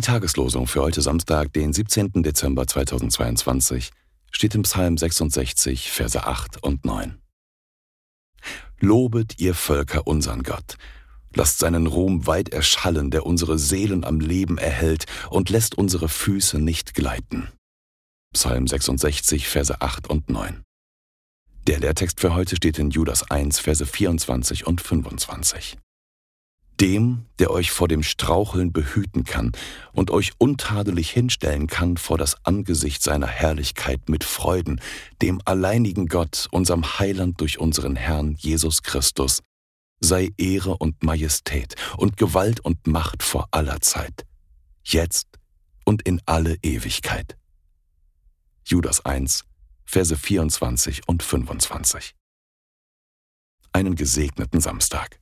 Tageslosung für heute Samstag, den 17. Dezember 2022, steht im Psalm 66, Verse 8 und 9. Lobet ihr Völker unseren Gott, lasst seinen Ruhm weit erschallen, der unsere Seelen am Leben erhält und lässt unsere Füße nicht gleiten. Psalm 66, Verse 8 und 9. Der Lehrtext für heute steht in Judas 1, Verse 24 und 25 dem, der euch vor dem Straucheln behüten kann und euch untadelig hinstellen kann vor das Angesicht seiner Herrlichkeit mit Freuden, dem alleinigen Gott, unserem Heiland durch unseren Herrn Jesus Christus, sei Ehre und Majestät und Gewalt und Macht vor aller Zeit, jetzt und in alle Ewigkeit. Judas 1, Verse 24 und 25. Einen gesegneten Samstag.